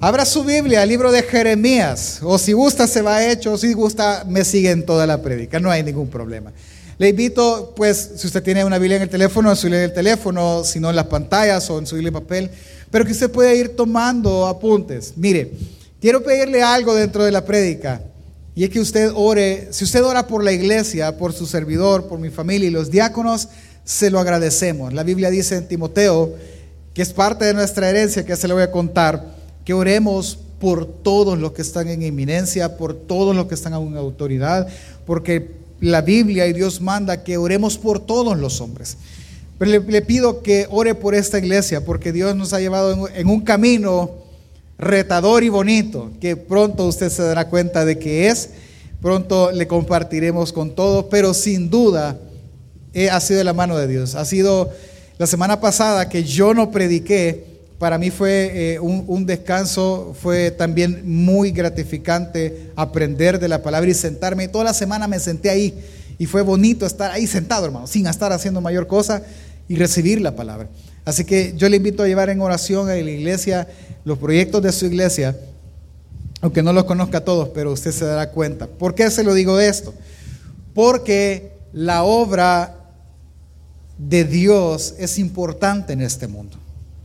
Abra su Biblia, libro de Jeremías, o si gusta se va hecho, o si gusta me sigue en toda la prédica, no hay ningún problema. Le invito, pues, si usted tiene una Biblia en el teléfono, en su Biblia en el teléfono, si no en las pantallas o en su Biblia en papel, pero que usted pueda ir tomando apuntes. Mire, quiero pedirle algo dentro de la prédica, y es que usted ore, si usted ora por la iglesia, por su servidor, por mi familia y los diáconos, se lo agradecemos. La Biblia dice en Timoteo, que es parte de nuestra herencia, que se le voy a contar, que oremos por todos los que están en inminencia, por todos los que están en autoridad, porque la Biblia y Dios manda que oremos por todos los hombres. Pero le, pido que ore por esta iglesia, porque Dios nos ha llevado en, un camino retador y bonito, que pronto usted se dará cuenta de que es, pronto le compartiremos con todos, pero sin duda eh, ha sido la mano de Dios. Ha sido la semana pasada que yo no prediqué, para mí fue eh, un, descanso, fue también muy gratificante aprender de la palabra y sentarme. Toda la semana me senté ahí y fue bonito estar ahí sentado, hermano, sin estar haciendo mayor cosa y recibir la palabra. Así que yo le invito a llevar en oración a la iglesia los proyectos de su iglesia, aunque no los conozca a todos, pero usted se dará cuenta. ¿Por qué se lo digo esto? Porque la obra de Dios es importante en este mundo.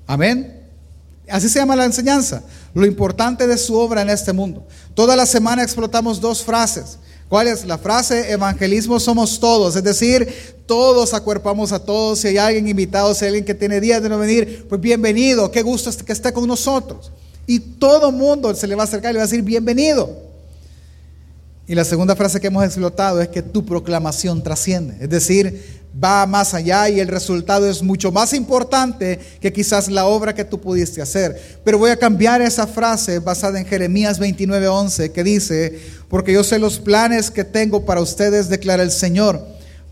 Amén. Así se llama la enseñanza. Lo importante de su obra en este mundo. Toda la semana explotamos dos frases. ¿Cuál es? La frase evangelismo somos todos. Es decir, todos acuerpamos a todos. Si hay alguien invitado, si hay alguien que tiene días de no venir, pues bienvenido. Qué gusto que esté con nosotros. Y todo mundo se le va a acercar y le va a decir bienvenido. Y la segunda frase que hemos explotado es que tu proclamación trasciende. Es decir, va más allá y el resultado es mucho más importante que quizás la obra que tú pudiste hacer. Pero voy a cambiar esa frase basada en Jeremías 29:11 que dice, porque yo sé los planes que tengo para ustedes, declara el Señor,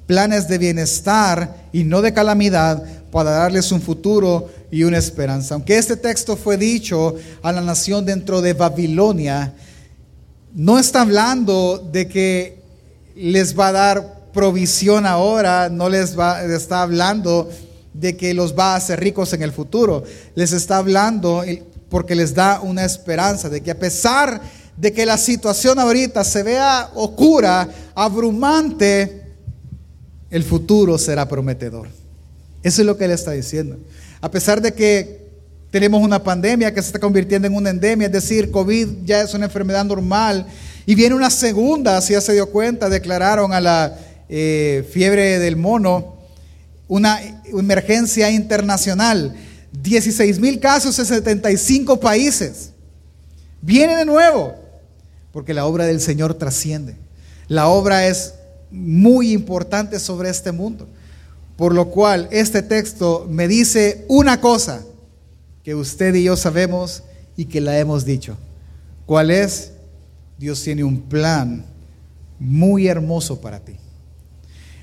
planes de bienestar y no de calamidad para darles un futuro y una esperanza. Aunque este texto fue dicho a la nación dentro de Babilonia, no está hablando de que les va a dar provisión ahora, no les va, está hablando de que los va a hacer ricos en el futuro. Les está hablando porque les da una esperanza de que a pesar de que la situación ahorita se vea oscura, abrumante, el futuro será prometedor. Eso es lo que él está diciendo. A pesar de que tenemos una pandemia que se está convirtiendo en una endemia, es decir, COVID ya es una enfermedad normal, y viene una segunda, si ya se dio cuenta, declararon a la eh, fiebre del mono, una emergencia internacional, 16 mil casos en 75 países. Viene de nuevo, porque la obra del Señor trasciende. La obra es muy importante sobre este mundo. Por lo cual este texto me dice una cosa que usted y yo sabemos y que la hemos dicho. ¿Cuál es? Dios tiene un plan muy hermoso para ti.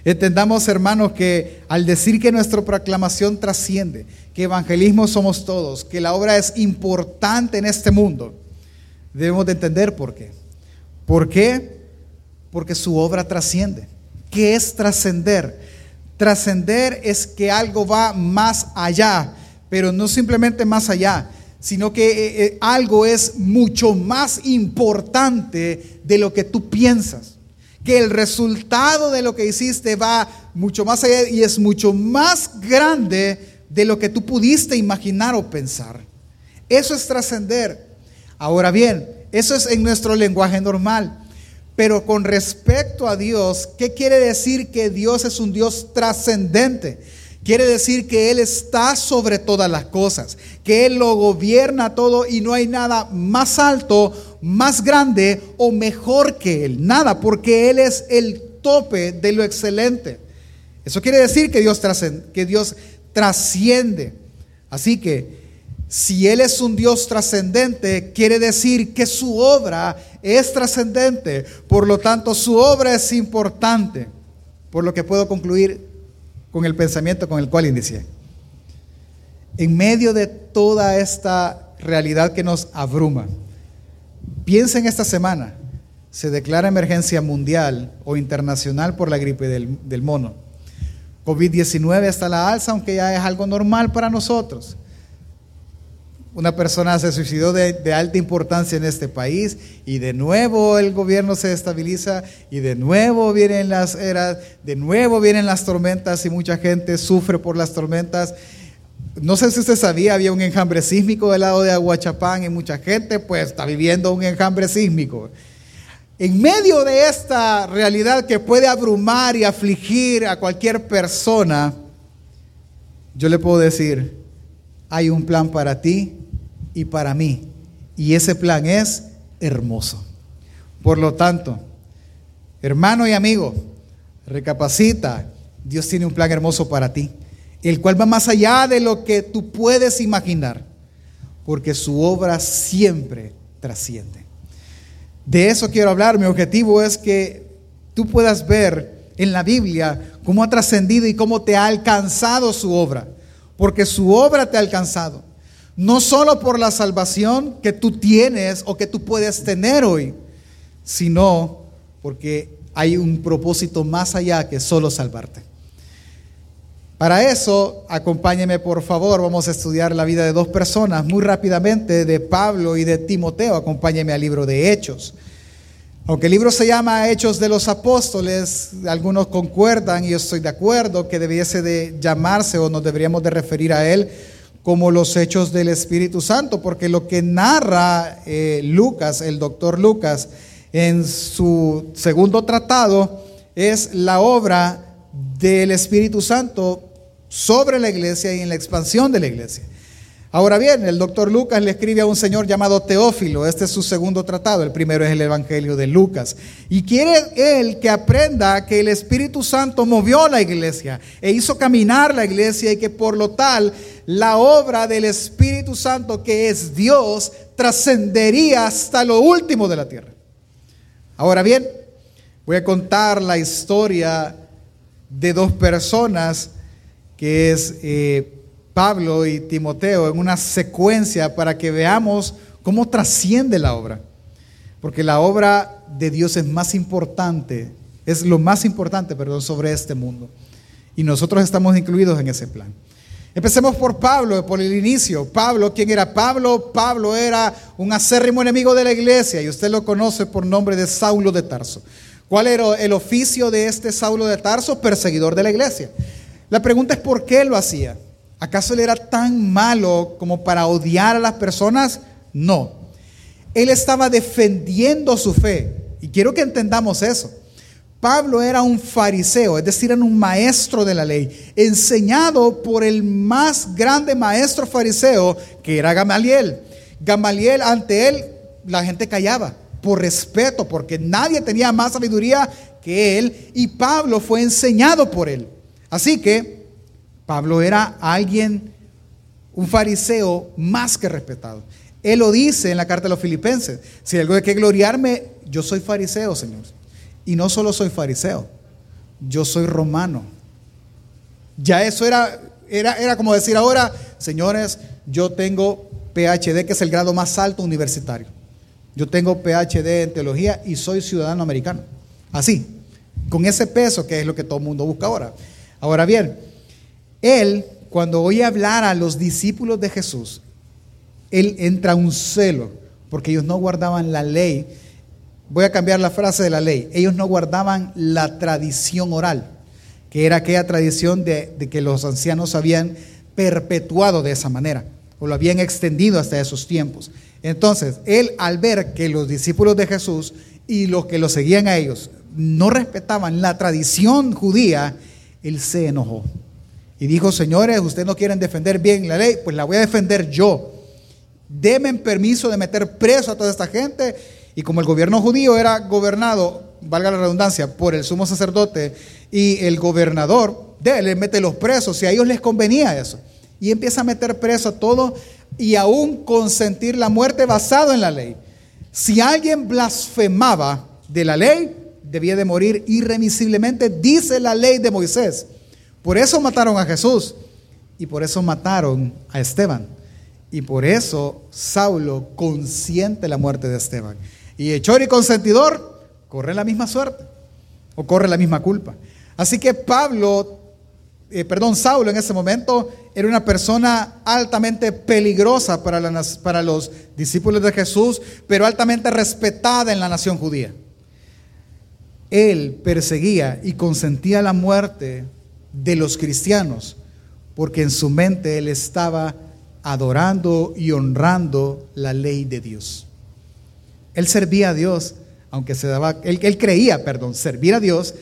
Entendamos, hermanos, que al decir que nuestra proclamación trasciende, que evangelismo somos todos, que la obra es importante en este mundo, debemos de entender por qué. ¿Por qué? Porque su obra trasciende. ¿Qué es trascender? Trascender es que algo va más allá, pero no simplemente más allá, sino que eh, eh, algo es mucho más importante de lo que tú piensas que el resultado de lo que hiciste va mucho más allá y es mucho más grande de lo que tú pudiste imaginar o pensar. Eso es trascender. Ahora bien, eso es en nuestro lenguaje normal. Pero con respecto a Dios, ¿qué quiere decir que Dios es un Dios trascendente? Quiere decir que Él está sobre todas las cosas, que Él lo gobierna todo y no hay nada más alto más grande o mejor que Él. Nada, porque Él es el tope de lo excelente. Eso quiere decir que Dios, que Dios trasciende. Así que si Él es un Dios trascendente, quiere decir que su obra es trascendente. Por lo tanto, su obra es importante. Por lo que puedo concluir con el pensamiento con el cual inicié. En medio de toda esta realidad que nos abruma, Piensen esta semana, se declara emergencia mundial o internacional por la gripe del, mono. COVID-19 está a la alza, aunque ya es algo normal para nosotros. Una persona se suicidó de, alta importancia en este país y de nuevo el gobierno se estabiliza y de nuevo vienen las eras, de nuevo vienen las tormentas y mucha gente sufre por las tormentas. No sé si usted sabía, había un enjambre sísmico del lado de Aguachapán y mucha gente pues está viviendo un enjambre sísmico. En medio de esta realidad que puede abrumar y afligir a cualquier persona, yo le puedo decir, hay un plan para ti y para mí. Y ese plan es hermoso. Por lo tanto, hermano y amigo, recapacita, Dios tiene un plan hermoso para ti, el cual va más allá de lo que tú puedes imaginar, porque su obra siempre trasciende. De eso quiero hablar. Mi objetivo es que tú puedas ver en la Biblia cómo ha trascendido y cómo te ha alcanzado su obra. Porque su obra te ha alcanzado. No solo por la salvación que tú tienes o que tú puedes tener hoy, sino porque hay un propósito más allá que solo salvarte. Para eso, acompáñeme por favor, vamos a estudiar la vida de dos personas muy rápidamente, de Pablo y de Timoteo. Acompáñeme al libro de Hechos. Aunque el libro se llama Hechos de los Apóstoles, algunos concuerdan y yo estoy de acuerdo que debiese de llamarse o nos deberíamos de referir a él como los hechos del Espíritu Santo, porque lo que narra eh, Lucas, el doctor Lucas, en su segundo tratado es la obra del Espíritu Santo sobre la iglesia y en la expansión de la iglesia. Ahora bien, el doctor Lucas le escribe a un señor llamado Teófilo, este es su segundo tratado, el primero es el Evangelio de Lucas, y quiere él que aprenda que el Espíritu Santo movió la iglesia e hizo caminar la iglesia y que por lo tal la obra del Espíritu Santo, que es Dios, trascendería hasta lo último de la tierra. Ahora bien, voy a contar la historia de dos personas que es eh, Pablo y Timoteo en una secuencia para que veamos cómo trasciende la obra. Porque la obra de Dios es más importante, es lo más importante, perdón, sobre este mundo. Y nosotros estamos incluidos en ese plan. Empecemos por Pablo, por el inicio. Pablo, ¿quién era Pablo? Pablo era un acérrimo enemigo de la iglesia y usted lo conoce por nombre de Saulo de Tarso. ¿Cuál era el oficio de este Saulo de Tarso? Perseguidor de la iglesia. La pregunta es por qué lo hacía. ¿Acaso él era tan malo como para odiar a las personas? No. Él estaba defendiendo su fe. Y quiero que entendamos eso. Pablo era un fariseo, es decir, era un maestro de la ley, enseñado por el más grande maestro fariseo, que era Gamaliel. Gamaliel, ante él, la gente callaba, por respeto, porque nadie tenía más sabiduría que él, y Pablo fue enseñado por él. Así que Pablo era alguien, un fariseo más que respetado. Él lo dice en la carta de los filipenses. Si algo de que gloriarme, yo soy fariseo, Señor. Y no solo soy fariseo, yo soy romano. Ya eso era, era, era como decir ahora, señores, yo tengo PhD, que es el grado más alto universitario. Yo tengo PhD en teología y soy ciudadano americano. Así, con ese peso que es lo que todo el mundo busca ahora. Ahora bien, él, cuando oye hablar a los discípulos de Jesús, él entra un celo, porque ellos no guardaban la ley. Voy a cambiar la frase de la ley. Ellos no guardaban la tradición oral, que era aquella tradición de, de que los ancianos habían perpetuado de esa manera, o lo habían extendido hasta esos tiempos. Entonces, él al ver que los discípulos de Jesús y los que lo seguían a ellos no respetaban la tradición judía, él se enojó y dijo, señores, ustedes no quieren defender bien la ley, pues la voy a defender yo. Denme permiso de meter preso a toda esta gente. Y como el gobierno judío era gobernado, valga la redundancia, por el sumo sacerdote y el gobernador, de él mete los presos, y a ellos les convenía eso. Y empieza a meter preso a todos y aún consentir la muerte basado en la ley. Si alguien blasfemaba de la ley, debía de morir irremisiblemente, dice la ley de Moisés. Por eso mataron a Jesús y por eso mataron a Esteban. Y por eso Saulo consiente la muerte de Esteban. Y hechor y consentidor corre la misma suerte o corre la misma culpa. Así que Pablo eh, perdón, Saulo en ese momento era una persona altamente peligrosa para, para los discípulos de Jesús, pero altamente respetada en la nación judía. Él perseguía y consentía la muerte de los cristianos, porque en su mente él estaba adorando y honrando la ley de Dios. Él servía a Dios, aunque se daba, él, él creía, perdón, servir a Dios,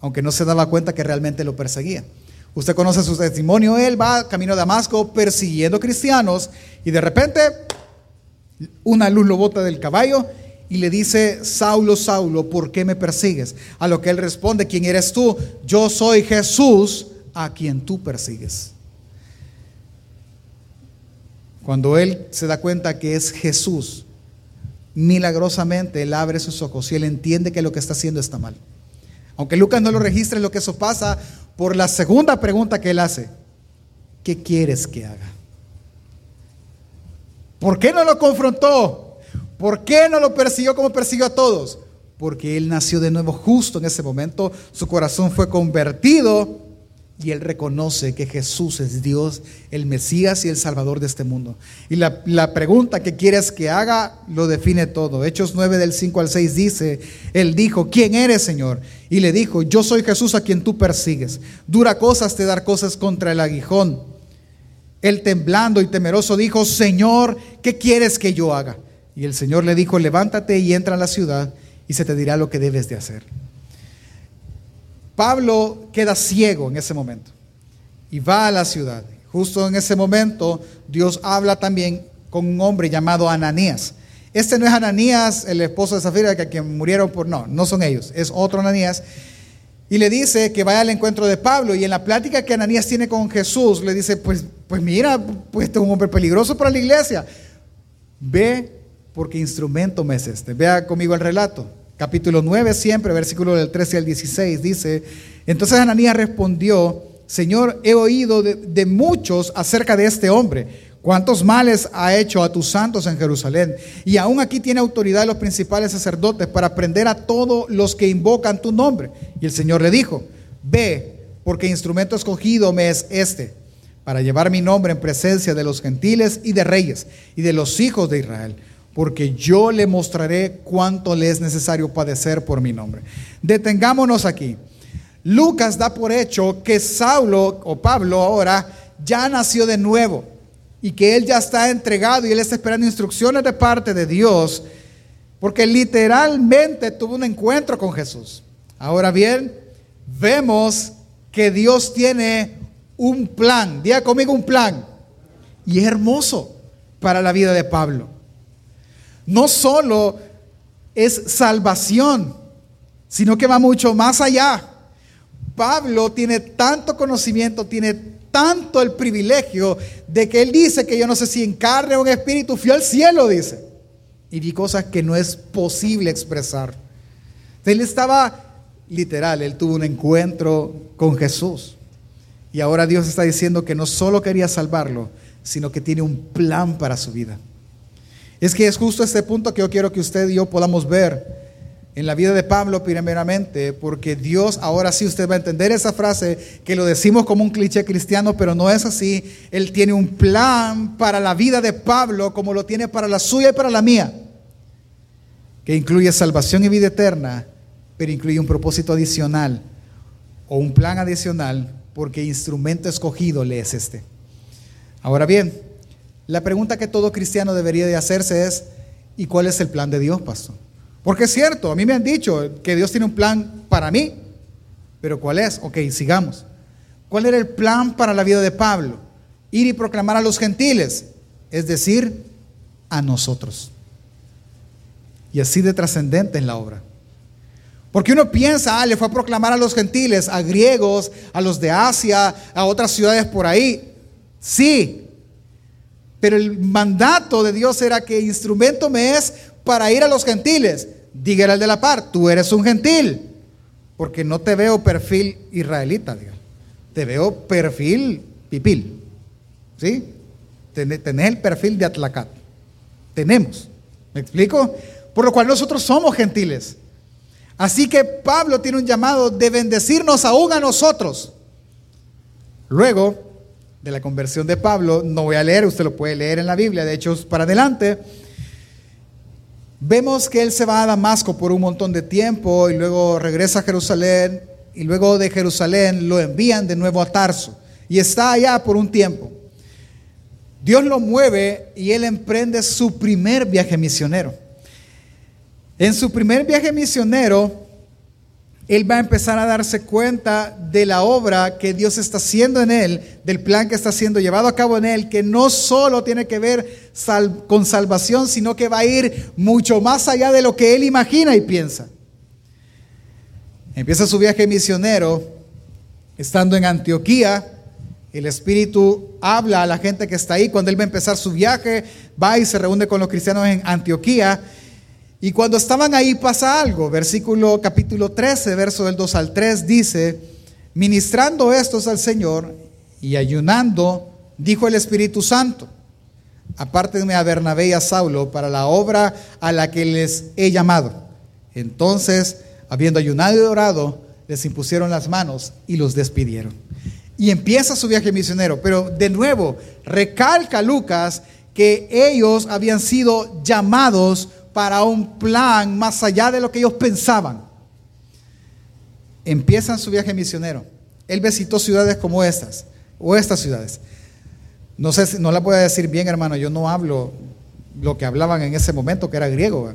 aunque no se daba cuenta que realmente lo perseguía. Usted conoce su testimonio, él va camino a Damasco persiguiendo cristianos y de repente una luz lo bota del caballo y le dice, Saulo, Saulo, ¿por qué me persigues? A lo que él responde, ¿quién eres tú? Yo soy Jesús a quien tú persigues. Cuando él se da cuenta que es Jesús, milagrosamente él abre sus ojos y él entiende que lo que está haciendo está mal. Aunque Lucas no lo registre, lo que eso pasa por la segunda pregunta que él hace. ¿Qué quieres que haga? ¿Por qué no lo confrontó? ¿Por qué no lo persiguió como persiguió a todos? Porque él nació de nuevo justo en ese momento, su corazón fue convertido y él reconoce que Jesús es Dios, el Mesías y el Salvador de este mundo. Y la, pregunta que quieres que haga lo define todo. Hechos 9 del 5 al 6 dice, él dijo, ¿quién eres Señor? Y le dijo, yo soy Jesús a quien tú persigues. Dura cosas te dar cosas contra el aguijón. Él temblando y temeroso dijo, Señor, ¿qué quieres que yo haga? Y el Señor le dijo, levántate y entra a la ciudad y se te dirá lo que debes de hacer. Pablo queda ciego en ese momento y va a la ciudad. Justo en ese momento Dios habla también con un hombre llamado Ananías. Este no es Ananías, el esposo de Zafira, que, que murieron por... No, no son ellos, es otro Ananías. Y le dice que vaya al encuentro de Pablo. Y en la plática que Ananías tiene con Jesús, le dice, pues, pues mira, pues este es un hombre peligroso para la iglesia. Ve porque instrumento me es este. Vea conmigo el relato capítulo 9 siempre, versículo del 13 al 16, dice, entonces Ananías respondió, Señor, he oído de, muchos acerca de este hombre, cuántos males ha hecho a tus santos en Jerusalén, y aún aquí tiene autoridad los principales sacerdotes para prender a todos los que invocan tu nombre. Y el Señor le dijo, ve, porque instrumento escogido me es este, para llevar mi nombre en presencia de los gentiles y de reyes y de los hijos de Israel porque yo le mostraré cuánto le es necesario padecer por mi nombre. Detengámonos aquí. Lucas da por hecho que Saulo o Pablo ahora ya nació de nuevo y que él ya está entregado y él está esperando instrucciones de parte de Dios, porque literalmente tuvo un encuentro con Jesús. Ahora bien, vemos que Dios tiene un plan, diga conmigo un plan, y es hermoso para la vida de Pablo no solo es salvación, sino que va mucho más allá. Pablo tiene tanto conocimiento, tiene tanto el privilegio de que él dice que yo no sé si en carne o en espíritu fui al cielo, dice. Y vi cosas que no es posible expresar. Él estaba literal, él tuvo un encuentro con Jesús. Y ahora Dios está diciendo que no solo quería salvarlo, sino que tiene un plan para su vida. Es que es justo este punto que yo quiero que usted y yo podamos ver en la vida de Pablo primeramente, porque Dios, ahora sí usted va a entender esa frase que lo decimos como un cliché cristiano, pero no es así. Él tiene un plan para la vida de Pablo como lo tiene para la suya y para la mía, que incluye salvación y vida eterna, pero incluye un propósito adicional o un plan adicional, porque instrumento escogido le es este. Ahora bien, la pregunta que todo cristiano debería de hacerse es, ¿y cuál es el plan de Dios, pastor? Porque es cierto, a mí me han dicho que Dios tiene un plan para mí, pero ¿cuál es? Ok, sigamos. ¿Cuál era el plan para la vida de Pablo? Ir y proclamar a los gentiles, es decir, a nosotros. Y así de trascendente en la obra. Porque uno piensa, ah, le fue a proclamar a los gentiles, a griegos, a los de Asia, a otras ciudades por ahí. Sí, pero el mandato de Dios era que instrumento me es para ir a los gentiles. Dígale al de la par, tú eres un gentil, porque no te veo perfil israelita, te veo perfil pipil. ¿Sí? Tenés el perfil de Atlacat. Tenemos. ¿Me explico? Por lo cual nosotros somos gentiles. Así que Pablo tiene un llamado de bendecirnos aún a nosotros. Luego de la conversión de Pablo, no voy a leer, usted lo puede leer en la Biblia, de hecho para adelante, vemos que él se va a Damasco por un montón de tiempo y luego regresa a Jerusalén y luego de Jerusalén lo envían de nuevo a Tarso y está allá por un tiempo. Dios lo mueve y él emprende su primer viaje misionero. En su primer viaje misionero, él va a empezar a darse cuenta de la obra que Dios está haciendo en él, del plan que está siendo llevado a cabo en él, que no solo tiene que ver con salvación, sino que va a ir mucho más allá de lo que él imagina y piensa. Empieza su viaje misionero estando en Antioquía, el Espíritu habla a la gente que está ahí. Cuando él va a empezar su viaje, va y se reúne con los cristianos en Antioquía. Y cuando estaban ahí pasa algo. Versículo capítulo 13, verso del 2 al 3 dice, ministrando estos al Señor y ayunando, dijo el Espíritu Santo, apártenme a Bernabé y a Saulo para la obra a la que les he llamado. Entonces, habiendo ayunado y orado, les impusieron las manos y los despidieron y empieza su viaje misionero. Pero de nuevo, recalca Lucas que ellos habían sido llamados para un plan más allá de lo que ellos pensaban. Empiezan su viaje misionero. Él visitó ciudades como estas, o estas ciudades. No sé, no la puedo decir bien, hermano, yo no hablo lo que hablaban en ese momento, que era griego.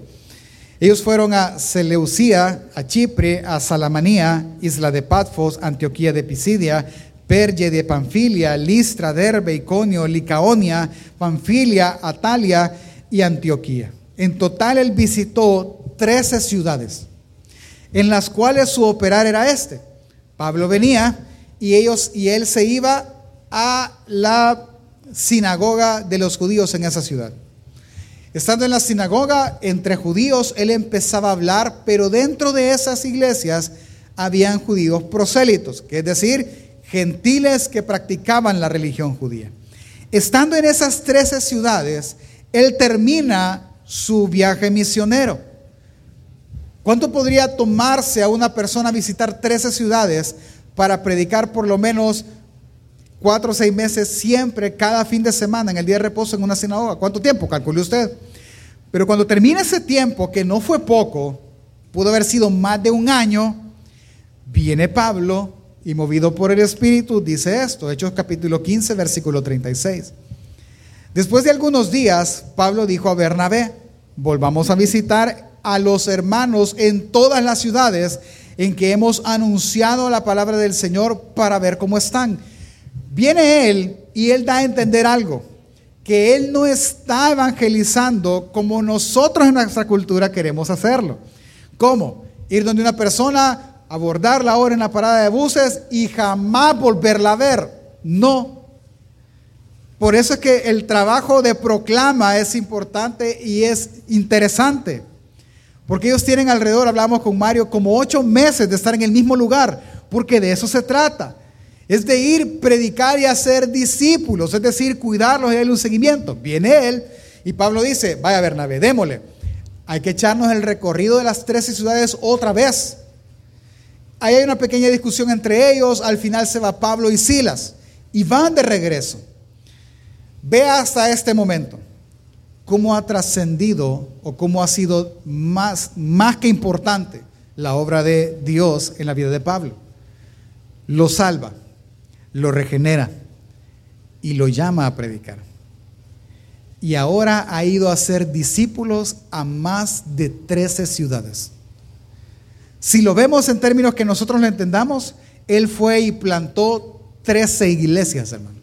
Ellos fueron a Seleucía, a Chipre, a Salamanía, isla de Patfos, Antioquía de Pisidia, Perge de Panfilia, Listra, Derbe, Iconio, Licaonia, Panfilia, Atalia y Antioquía. En total él visitó 13 ciudades, en las cuales su operar era este. Pablo venía y ellos y él se iba a la sinagoga de los judíos en esa ciudad. Estando en la sinagoga entre judíos, él empezaba a hablar, pero dentro de esas iglesias habían judíos prosélitos, que es decir, gentiles que practicaban la religión judía. Estando en esas trece ciudades, él termina su viaje misionero. ¿Cuánto podría tomarse a una persona visitar 13 ciudades para predicar por lo menos cuatro o seis meses siempre, cada fin de semana, en el día de reposo en una sinagoga? ¿Cuánto tiempo? Calcule usted. Pero cuando termina ese tiempo, que no fue poco, pudo haber sido más de un año, viene Pablo y movido por el Espíritu dice esto, Hechos capítulo 15, versículo 36. Después de algunos días, Pablo dijo a Bernabé, volvamos a visitar a los hermanos en todas las ciudades en que hemos anunciado la palabra del Señor para ver cómo están. Viene él y él da a entender algo, que él no está evangelizando como nosotros en nuestra cultura queremos hacerlo. ¿Cómo? Ir donde una persona abordarla ahora en la parada de buses y jamás volverla a ver. No. Por eso es que el trabajo de proclama es importante y es interesante. Porque ellos tienen alrededor, hablamos con Mario, como ocho meses de estar en el mismo lugar. Porque de eso se trata. Es de ir, predicar y hacer discípulos. Es decir, cuidarlos y darle un seguimiento. Viene él y Pablo dice, vaya Bernabé, démosle. Hay que echarnos el recorrido de las 13 ciudades otra vez. Ahí hay una pequeña discusión entre ellos, al final se va Pablo y Silas y van de regreso. Ve hasta este momento cómo ha trascendido o cómo ha sido más, más que importante la obra de Dios en la vida de Pablo. Lo salva, lo regenera y lo llama a predicar. Y ahora ha ido a ser discípulos a más de 13 ciudades. Si lo vemos en términos que nosotros lo entendamos, él fue y plantó 13 iglesias, hermano.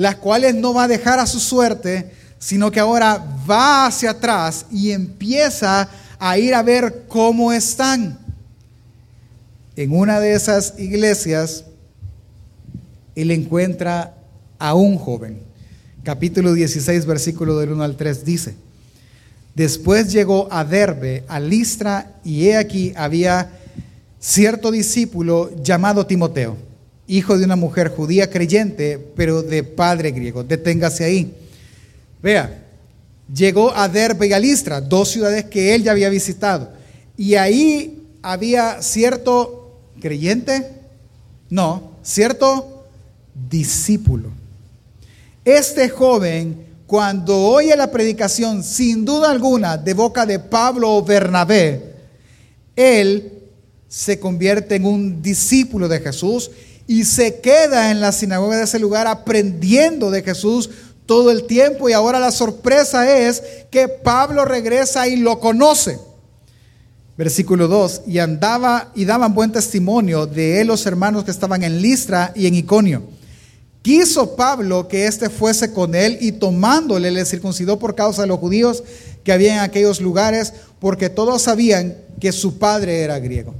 Las cuales no va a dejar a su suerte, sino que ahora va hacia atrás y empieza a ir a ver cómo están. En una de esas iglesias, él encuentra a un joven. Capítulo 16, versículo del 1 al 3 dice. Después llegó a Derbe, a Listra, y he aquí había cierto discípulo llamado Timoteo, hijo de una mujer judía creyente, pero de padre griego. Deténgase ahí. Vea, llegó a Derbe y a Listra, dos ciudades que él ya había visitado. Y ahí había cierto creyente, no, cierto discípulo. Este joven, cuando oye la predicación, sin duda alguna, de boca de Pablo o Bernabé, él se convierte en un discípulo de Jesús y se queda en la sinagoga de ese lugar aprendiendo de Jesús todo el tiempo. Y ahora la sorpresa es que Pablo regresa y lo conoce. Versículo 2, y andaba y daban buen testimonio de él los hermanos que estaban en Listra y en Iconio. Quiso Pablo que éste fuese con él y tomándole le circuncidó por causa de los judíos que había en aquellos lugares, porque todos sabían que su padre era griego.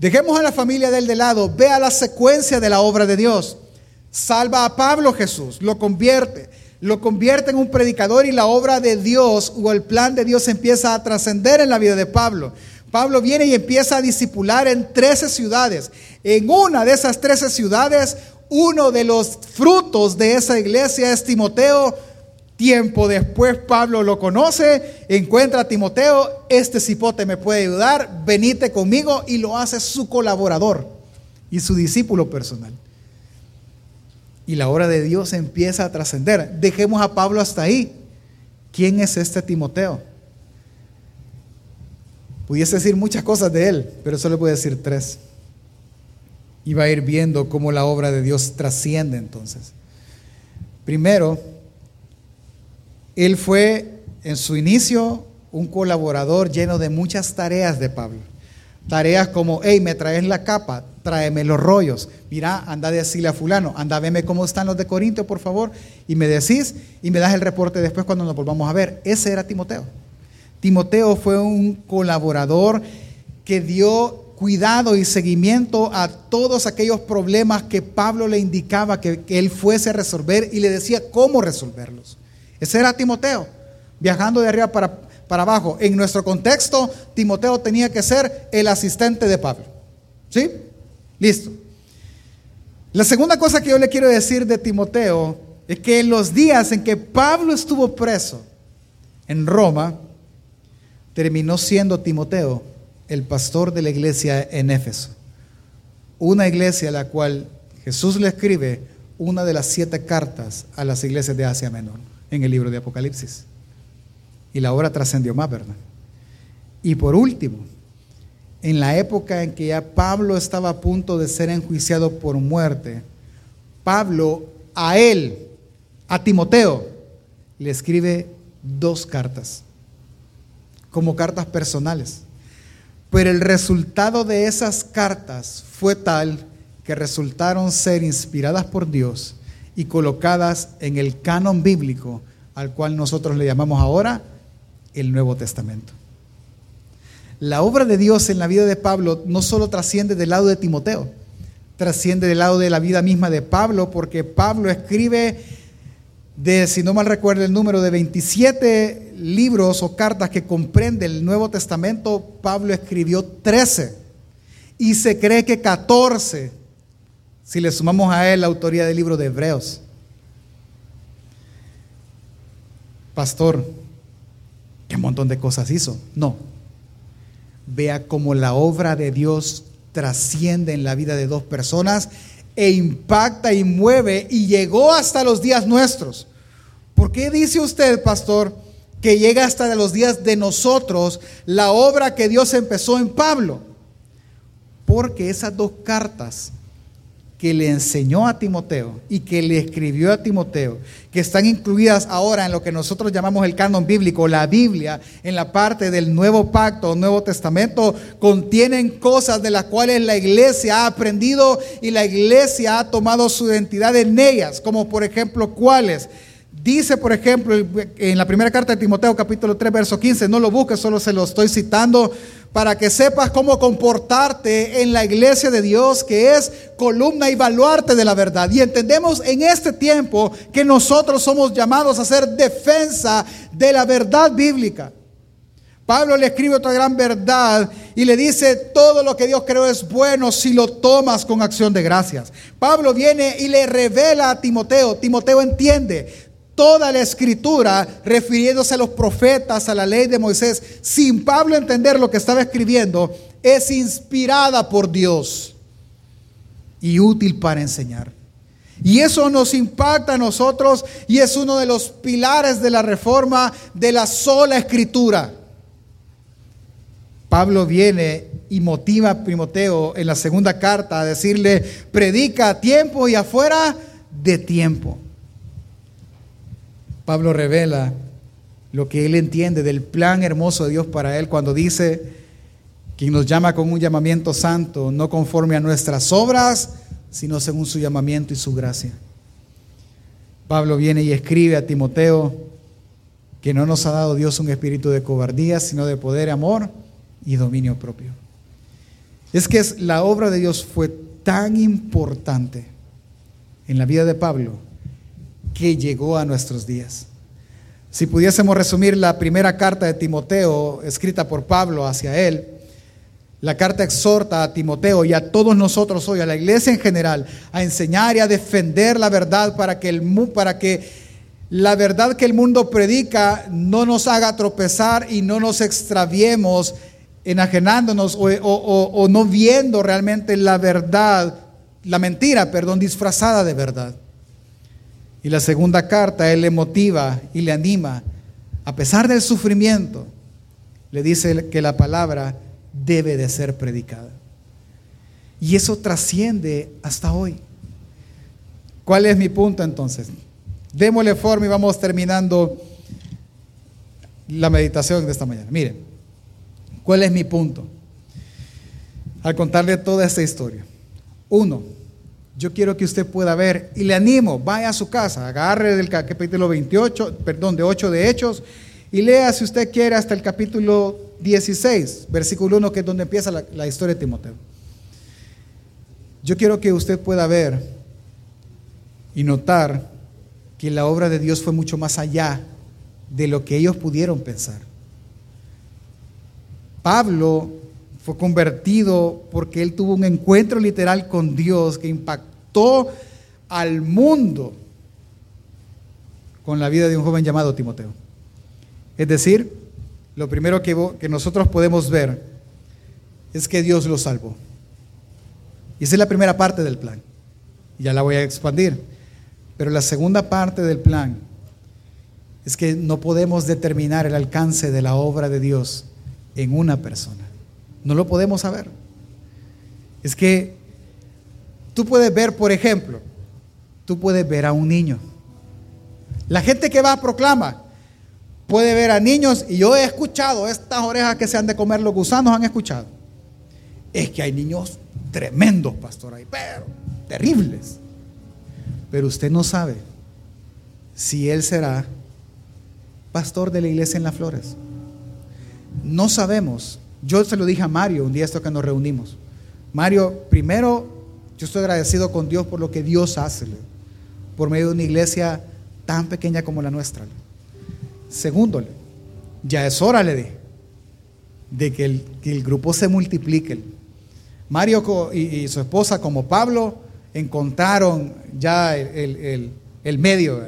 Dejemos a la familia de él de lado, vea la secuencia de la obra de Dios. Salva a Pablo Jesús, lo convierte, lo convierte en un predicador y la obra de Dios o el plan de Dios empieza a trascender en la vida de Pablo. Pablo viene y empieza a discipular en 13 ciudades. En una de esas 13 ciudades, uno de los frutos de esa iglesia es Timoteo, Tiempo después Pablo lo conoce, encuentra a Timoteo, este cipote me puede ayudar, venite conmigo y lo hace su colaborador y su discípulo personal. Y la obra de Dios empieza a trascender. Dejemos a Pablo hasta ahí. ¿Quién es este Timoteo? Pudiese decir muchas cosas de él, pero solo voy a decir tres. Y va a ir viendo cómo la obra de Dios trasciende entonces. Primero, él fue en su inicio un colaborador lleno de muchas tareas de Pablo. Tareas como, hey, me traes la capa, tráeme los rollos. Mira, anda a decirle a fulano, anda a verme cómo están los de Corinto, por favor. Y me decís y me das el reporte después cuando nos volvamos a ver. Ese era Timoteo. Timoteo fue un colaborador que dio cuidado y seguimiento a todos aquellos problemas que Pablo le indicaba que, que él fuese a resolver y le decía cómo resolverlos. Ese era Timoteo, viajando de arriba para, para abajo. En nuestro contexto, Timoteo tenía que ser el asistente de Pablo. ¿Sí? Listo. La segunda cosa que yo le quiero decir de Timoteo es que en los días en que Pablo estuvo preso en Roma, terminó siendo Timoteo el pastor de la iglesia en Éfeso. Una iglesia a la cual Jesús le escribe una de las siete cartas a las iglesias de Asia Menor en el libro de Apocalipsis. Y la obra trascendió más, ¿verdad? Y por último, en la época en que ya Pablo estaba a punto de ser enjuiciado por muerte, Pablo a él, a Timoteo, le escribe dos cartas, como cartas personales. Pero el resultado de esas cartas fue tal que resultaron ser inspiradas por Dios y colocadas en el canon bíblico al cual nosotros le llamamos ahora el Nuevo Testamento. La obra de Dios en la vida de Pablo no solo trasciende del lado de Timoteo, trasciende del lado de la vida misma de Pablo, porque Pablo escribe de, si no mal recuerdo, el número de 27 libros o cartas que comprende el Nuevo Testamento, Pablo escribió 13 y se cree que 14 si le sumamos a él la autoría del libro de Hebreos. Pastor, ¿qué montón de cosas hizo? No. Vea cómo la obra de Dios trasciende en la vida de dos personas e impacta y mueve y llegó hasta los días nuestros. ¿Por qué dice usted, pastor, que llega hasta los días de nosotros la obra que Dios empezó en Pablo? Porque esas dos cartas que le enseñó a Timoteo y que le escribió a Timoteo, que están incluidas ahora en lo que nosotros llamamos el canon bíblico, la Biblia, en la parte del Nuevo Pacto, Nuevo Testamento, contienen cosas de las cuales la iglesia ha aprendido y la iglesia ha tomado su identidad en ellas, como por ejemplo, ¿cuáles? Dice, por ejemplo, en la primera carta de Timoteo, capítulo 3, verso 15, no lo busques, solo se lo estoy citando para que sepas cómo comportarte en la iglesia de Dios, que es columna y baluarte de la verdad. Y entendemos en este tiempo que nosotros somos llamados a hacer defensa de la verdad bíblica. Pablo le escribe otra gran verdad y le dice, todo lo que Dios creó es bueno si lo tomas con acción de gracias. Pablo viene y le revela a Timoteo, Timoteo entiende, toda la escritura, refiriéndose a los profetas, a la ley de Moisés, sin Pablo entender lo que estaba escribiendo, es inspirada por Dios y útil para enseñar. Y eso nos impacta a nosotros y es uno de los pilares de la reforma de la sola escritura. Pablo viene y motiva a Timoteo en la segunda carta a decirle, predica a tiempo y afuera de tiempo. Pablo revela lo que él entiende del plan hermoso de Dios para él cuando dice, quien nos llama con un llamamiento santo, no conforme a nuestras obras, sino según su llamamiento y su gracia. Pablo viene y escribe a Timoteo que no nos ha dado Dios un espíritu de cobardía, sino de poder, amor y dominio propio. Es que la obra de Dios fue tan importante en la vida de Pablo que llegó a nuestros días. Si pudiésemos resumir la primera carta de Timoteo escrita por Pablo hacia él, la carta exhorta a Timoteo y a todos nosotros hoy, a la iglesia en general, a enseñar y a defender la verdad para que, el, para que la verdad que el mundo predica no nos haga tropezar y no nos extraviemos enajenándonos o, o no viendo realmente la verdad, la mentira, perdón, disfrazada de verdad. Y la segunda carta, él le motiva y le anima, a pesar del sufrimiento, le dice que la palabra debe de ser predicada. Y eso trasciende hasta hoy. ¿Cuál es mi punto entonces? Démosle forma y vamos terminando la meditación de esta mañana. Miren, ¿cuál es mi punto? Al contarle toda esta historia. Uno, yo quiero que usted pueda ver y le animo, vaya a su casa, agarre del capítulo 28, perdón, de 8 de Hechos y lea si usted quiere hasta el capítulo 16, versículo 1, que es donde empieza la, historia de Timoteo. Yo quiero que usted pueda ver y notar que la obra de Dios fue mucho más allá de lo que ellos pudieron pensar. Pablo fue convertido porque él tuvo un encuentro literal con Dios que impactó al mundo con la vida de un joven llamado Timoteo. Es decir, lo primero que, nosotros podemos ver es que Dios lo salvó. Y esa es la primera parte del plan. Ya la voy a expandir. Pero la segunda parte del plan es que no podemos determinar el alcance de la obra de Dios en una persona. No lo podemos saber. Es que tú puedes ver, por ejemplo, tú puedes ver a un niño. La gente que va proclama, puede ver a niños, y yo he escuchado estas orejas que se han de comer los gusanos, han escuchado. Es que hay niños tremendos, pastor, ahí, pero terribles. Pero usted no sabe si él será pastor de la iglesia en las flores. No sabemos. Yo se lo dije a Mario un día esto que nos reunimos. Mario, primero, yo estoy agradecido con Dios por lo que Dios hace, por medio de una iglesia tan pequeña como la nuestra. Segundo, ya es hora, le dije, de que el, grupo se multiplique. Mario y, su esposa, como Pablo, encontraron ya el, medio,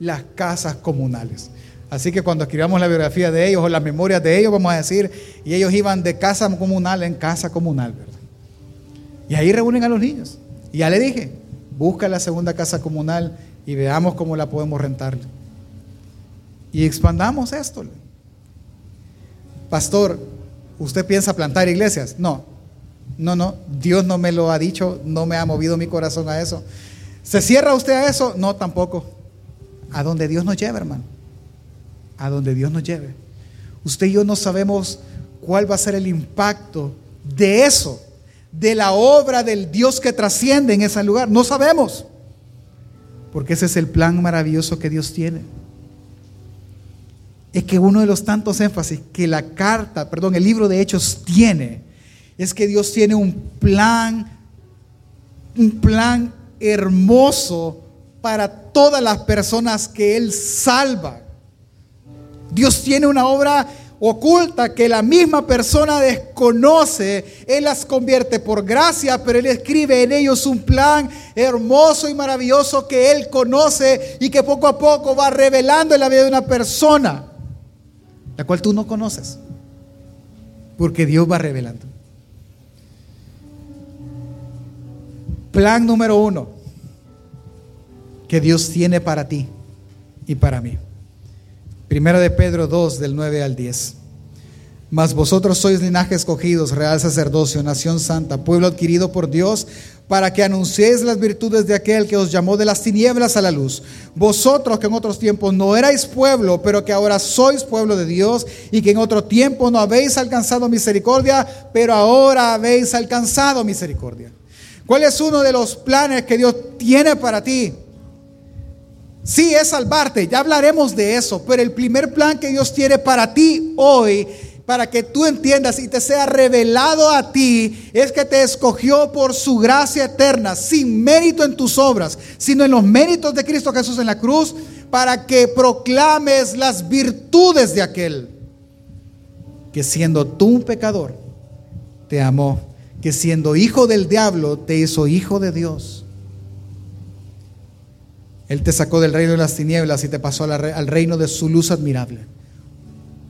las casas comunales. Así que cuando escribamos la biografía de ellos o las memorias de ellos, vamos a decir, y ellos iban de casa comunal en casa comunal, ¿verdad? Y ahí reúnen a los niños. Y ya le dije, busca la segunda casa comunal y veamos cómo la podemos rentar y expandamos esto. Pastor, ¿usted piensa plantar iglesias? No, no, no, Dios no me lo ha dicho, no me ha movido mi corazón a eso. ¿Se cierra usted a eso? No, tampoco. A donde Dios nos lleve, hermano. A donde Dios nos lleve. Usted y yo no sabemos cuál va a ser el impacto de eso, de la obra del Dios que trasciende en ese lugar. No sabemos. Porque ese es el plan maravilloso que Dios tiene es que uno de los tantos énfasis que la carta, perdón, el libro de Hechos tiene, es que Dios tiene un plan, un plan hermoso para todas las personas que Él salva. Dios tiene una obra oculta que la misma persona desconoce. Él las convierte por gracia, pero Él escribe en ellos un plan hermoso y maravilloso que Él conoce y que poco a poco va revelando en la vida de una persona la cual tú no conoces, porque Dios va revelando. Plan número uno, que Dios tiene para ti y para mí. Primera de Pedro 2, del 9 al 10. Mas vosotros sois linaje escogidos, real sacerdocio, nación santa, pueblo adquirido por Dios, para que anunciéis las virtudes de aquel que os llamó de las tinieblas a la luz. Vosotros que en otros tiempos no erais pueblo, pero que ahora sois pueblo de Dios, y que en otro tiempo no habéis alcanzado misericordia, pero ahora habéis alcanzado misericordia. ¿Cuál es uno de los planes que Dios tiene para ti? Sí, es salvarte, ya hablaremos de eso, pero el primer plan que Dios tiene para ti hoy para que tú entiendas y te sea revelado a ti, es que te escogió por su gracia eterna, sin mérito en tus obras, sino en los méritos de Cristo Jesús en la cruz, para que proclames las virtudes de aquel que siendo tú un pecador, te amó, que siendo hijo del diablo, te hizo hijo de Dios. Él te sacó del reino de las tinieblas y te pasó al reino de su luz admirable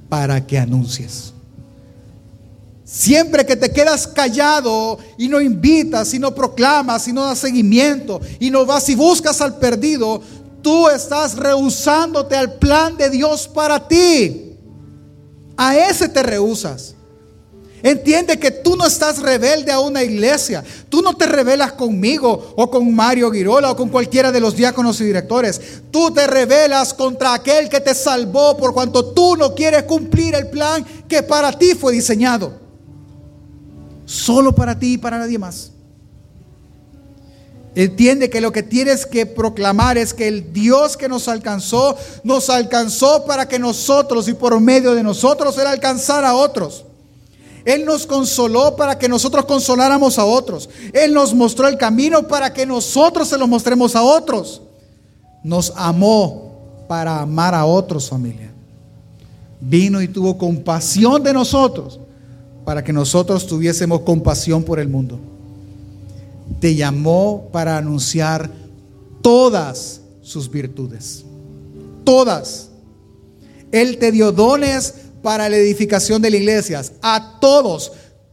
para que anuncies. Siempre que te quedas callado y no invitas y no proclamas y no das seguimiento y no vas y buscas al perdido, tú estás rehusándote al plan de Dios para ti. A ese te rehusas. Entiende que tú no estás rebelde a una iglesia. Tú no te rebelas conmigo o con Mario Girola o con cualquiera de los diáconos y directores. Tú te rebelas contra aquel que te salvó por cuanto tú no quieres cumplir el plan que para ti fue diseñado. Solo para ti y para nadie más. Entiende que lo que tienes que proclamar es que el Dios que nos alcanzó, nos alcanzó para que nosotros y por medio de nosotros Él alcanzara a otros. Él nos consoló para que nosotros consoláramos a otros. Él nos mostró el camino para que nosotros se lo mostremos a otros. Nos amó para amar a otros, familia. Vino y tuvo compasión de nosotros para que nosotros tuviésemos compasión por el mundo. Te llamó para anunciar todas sus virtudes. Todas. Él te dio dones para la edificación de la iglesia. A todos,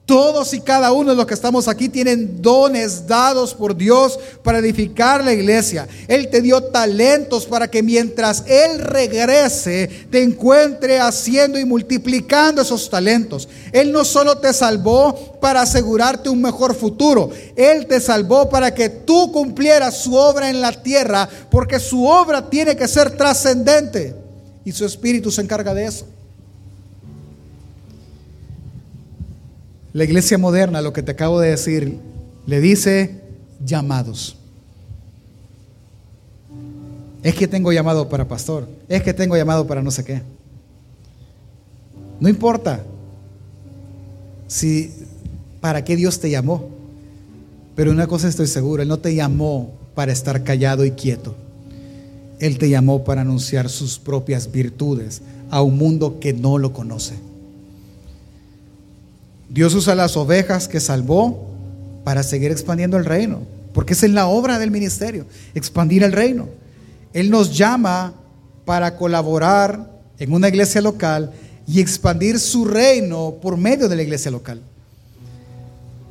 todos y cada uno de los que estamos aquí tienen dones dados por Dios para edificar la iglesia. Él te dio talentos para que mientras Él regrese te encuentre haciendo y multiplicando esos talentos. Él no solo te salvó para asegurarte un mejor futuro, Él te salvó para que tú cumplieras su obra en la tierra, porque su obra tiene que ser trascendente y su espíritu se encarga de eso. La iglesia moderna, lo que te acabo de decir, le dice llamados. Es que tengo llamado para pastor, es que tengo llamado para no sé qué. No importa si para qué Dios te llamó, pero una cosa estoy seguro, Él no te llamó para estar callado y quieto. Él te llamó para anunciar sus propias virtudes a un mundo que no lo conoce. Dios usa las ovejas que salvó para seguir expandiendo el reino, porque es en la obra del ministerio, expandir el reino. Él nos llama para colaborar en una iglesia local y expandir su reino por medio de la iglesia local.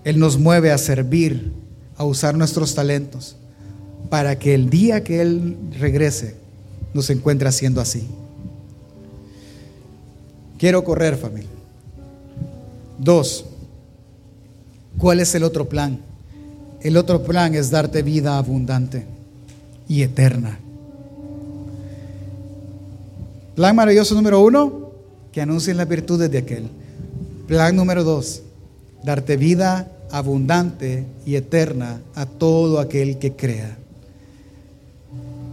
Él nos mueve a servir, a usar nuestros talentos, para que el día que Él regrese nos encuentre haciendo así. Quiero correr, familia. Dos, ¿cuál es el otro plan? El otro plan es darte vida abundante y eterna. Plan maravilloso número uno, que anuncien las virtudes de aquel. Plan número dos, darte vida abundante y eterna a todo aquel que crea.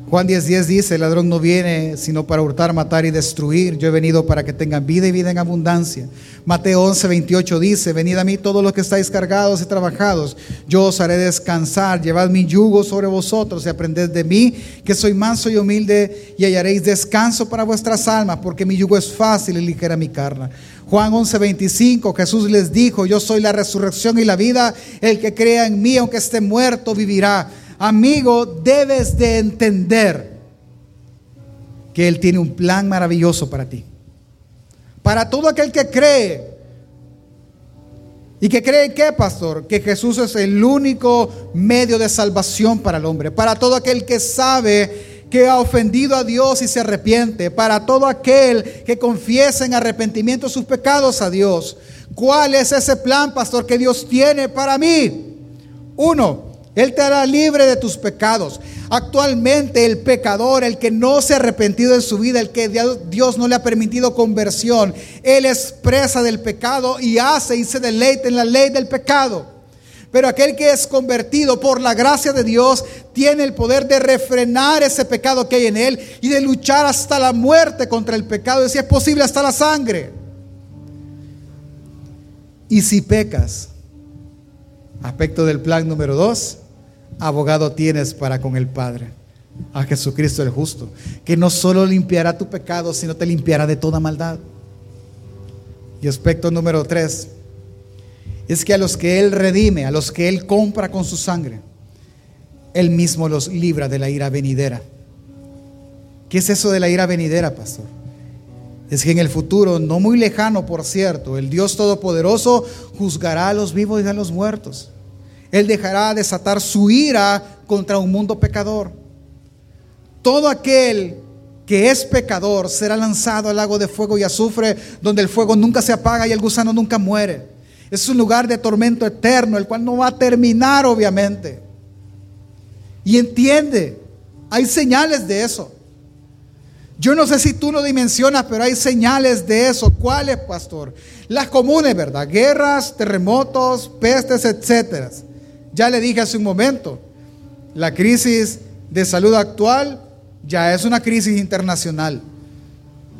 Juan 10:10 dice, el ladrón no viene sino para hurtar, matar y destruir. Yo he venido para que tengan vida y vida en abundancia. Mateo 11:28 dice, venid a mí todos los que estáis cargados y trabajados, yo os haré descansar. Llevad mi yugo sobre vosotros y aprended de mí, que soy manso y humilde, y hallaréis descanso para vuestras almas, porque mi yugo es fácil y ligera mi carne. Juan 11:25, Jesús les dijo, yo soy la resurrección y la vida, el que crea en mí, aunque esté muerto, vivirá. Amigo, debes de entender que Él tiene un plan maravilloso para ti. Para todo aquel que cree, ¿Y que creen qué, pastor? Que Jesús es el único medio de salvación para el hombre, para todo aquel que sabe que ha ofendido a Dios y se arrepiente, para todo aquel que confiesa en arrepentimiento sus pecados a Dios. ¿Cuál es ese plan, pastor, que Dios tiene para mí? Uno, Él te hará libre de tus pecados. Actualmente el pecador, el que no se ha arrepentido en su vida, el que Dios no le ha permitido conversión, Él es presa del pecado y hace y se deleita en la ley del pecado. Pero aquel que es convertido por la gracia de Dios tiene el poder de refrenar ese pecado que hay en él y de luchar hasta la muerte contra el pecado y si es posible hasta la sangre. Y si pecas, aspecto del plan número dos, abogado tienes para con el Padre, a Jesucristo el justo, que no solo limpiará tu pecado, sino te limpiará de toda maldad. Y aspecto número tres, es que a los que Él redime, a los que Él compra con su sangre, Él mismo los libra de la ira venidera. ¿Qué es eso de la ira venidera, pastor? Es que en el futuro, no muy lejano, por cierto, el Dios Todopoderoso juzgará a los vivos y a los muertos. Él dejará desatar su ira contra un mundo pecador. Todo aquel que es pecador será lanzado al lago de fuego y azufre, donde el fuego nunca se apaga y el gusano nunca muere. Es un lugar de tormento eterno, el cual no va a terminar, obviamente. Y entiende, hay señales de eso. Yo no sé si tú lo dimensionas, pero hay señales de eso. ¿Cuáles, pastor? Las comunes, ¿verdad? Guerras, terremotos, pestes, etcétera. Ya le dije hace un momento, la crisis de salud actual ya es una crisis internacional.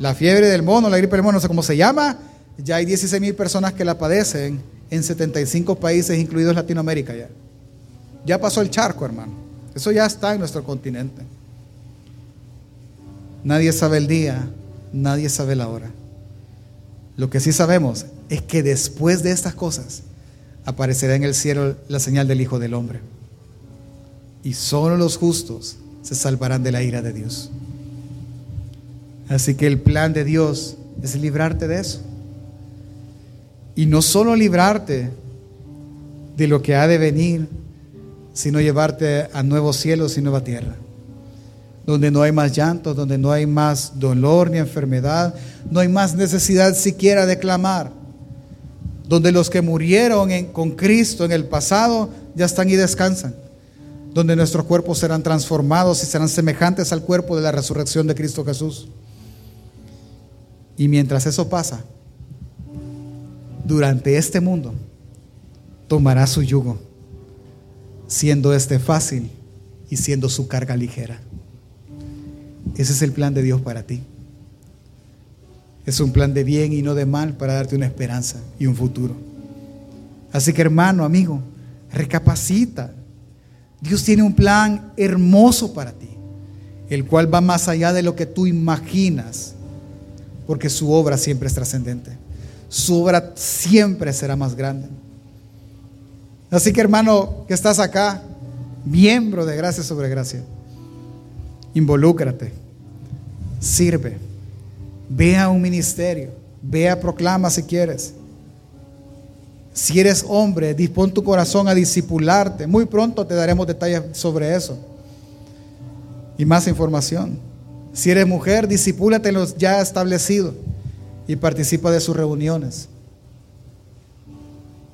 La fiebre del mono, la gripe del mono, no sé cómo se llama, ya hay 16 mil personas que la padecen en 75 países, incluidos Latinoamérica ya. Ya pasó el charco, hermano. Eso ya está en nuestro continente. Nadie sabe el día, nadie sabe la hora. Lo que sí sabemos es que después de estas cosas aparecerá en el cielo la señal del Hijo del Hombre. Y solo los justos se salvarán de la ira de Dios. Así que el plan de Dios es librarte de eso. Y no solo librarte de lo que ha de venir, sino llevarte a nuevos cielos y nueva tierra, donde no hay más llanto, donde no hay más dolor ni enfermedad, no hay más necesidad siquiera de clamar, donde los que murieron con Cristo en el pasado ya están y descansan, donde nuestros cuerpos serán transformados y serán semejantes al cuerpo de la resurrección de Cristo Jesús. Y mientras eso pasa, durante este mundo, tomará su yugo, siendo este fácil y siendo su carga ligera. Ese es el plan de Dios para ti. Es un plan de bien y no de mal para darte una esperanza y un futuro. Así que hermano, amigo, recapacita. Dios tiene un plan hermoso para ti, el cual va más allá de lo que tú imaginas, porque su obra siempre es trascendente su obra siempre será más grande. Así que hermano que estás acá, miembro de Gracia sobre Gracia, involúcrate, sirve, ve a un ministerio, ve a proclama si quieres. Si eres hombre, dispón tu corazón a discipularte. Muy pronto te daremos detalles sobre eso y más información. Si eres mujer, disipúlate en los ya establecidos y participa de sus reuniones.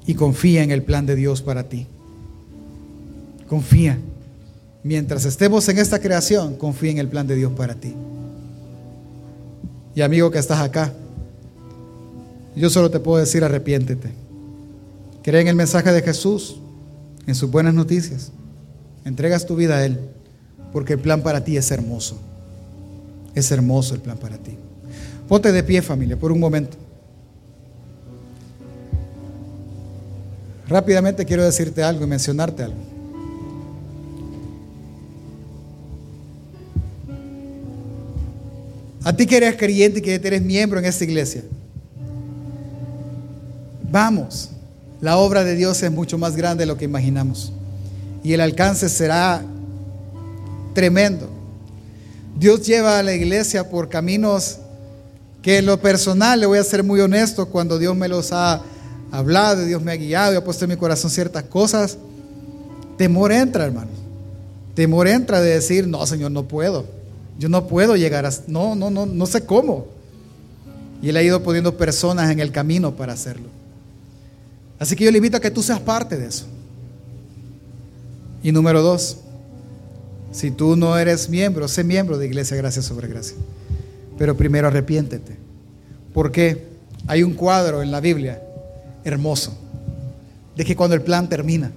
Y confía en el plan de Dios para ti. Confía. Mientras estemos en esta creación, confía en el plan de Dios para ti. Y amigo que estás acá, yo solo te puedo decir arrepiéntete. Cree en el mensaje de Jesús, en sus buenas noticias. Entregas tu vida a Él, porque el plan para ti es hermoso. Es hermoso el plan para ti. Ponte de pie familia por un momento. Rápidamente quiero decirte algo y mencionarte algo. A ti que eres creyente y que eres miembro en esta iglesia. Vamos, la obra de Dios es mucho más grande de lo que imaginamos. Y el alcance será tremendo. Dios lleva a la iglesia por caminos que en lo personal, le voy a ser muy honesto, cuando Dios me los ha hablado, Dios me ha guiado y ha puesto en mi corazón ciertas cosas, temor entra, hermano. Temor entra de decir, no, Señor, no puedo. Yo no puedo llegar a... No, no, no, no sé cómo. Y Él ha ido poniendo personas en el camino para hacerlo. Así que yo le invito a que tú seas parte de eso. Y número dos, si tú no eres miembro, sé miembro de Iglesia Gracia sobre Gracia. Pero primero arrepiéntete. Porque hay un cuadro en la Biblia hermoso de que cuando el plan termina,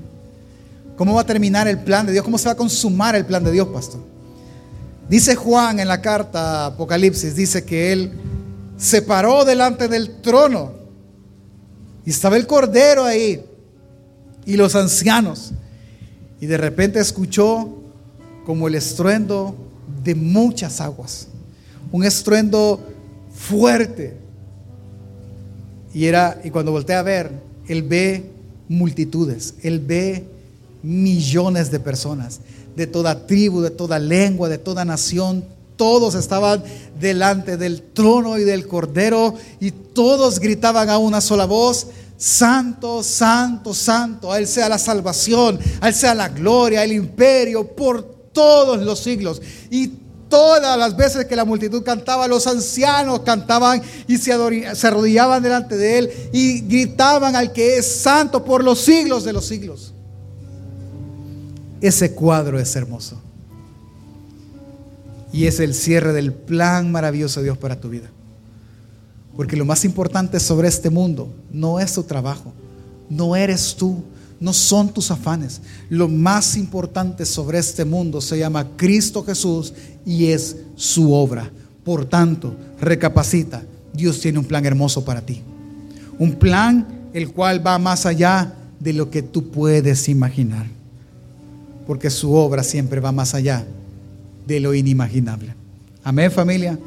¿cómo va a terminar el plan de Dios? ¿Cómo se va a consumar el plan de Dios, pastor? Dice Juan en la carta Apocalipsis, dice que él se paró delante del trono y estaba el cordero ahí y los ancianos. Y de repente escuchó como el estruendo de muchas aguas, un estruendo fuerte. Y era y cuando voltea a ver, él ve multitudes, él ve millones de personas de toda tribu, de toda lengua, de toda nación, todos estaban delante del trono y del cordero y todos gritaban a una sola voz, Santo, santo, santo, a Él sea la salvación, a Él sea la gloria, el imperio por todos los siglos. Y todas las veces que la multitud cantaba, los ancianos cantaban y se, se arrodillaban delante de Él y gritaban al que es santo por los siglos de los siglos. Ese cuadro es hermoso. Y es el cierre del plan maravilloso de Dios para tu vida. Porque lo más importante sobre este mundo no es tu trabajo, no eres tú, no son tus afanes. Lo más importante sobre este mundo se llama Cristo Jesús y es su obra. Por tanto, recapacita, Dios tiene un plan hermoso para ti. Un plan el cual va más allá de lo que tú puedes imaginar. Porque su obra siempre va más allá de lo inimaginable. Amén familia.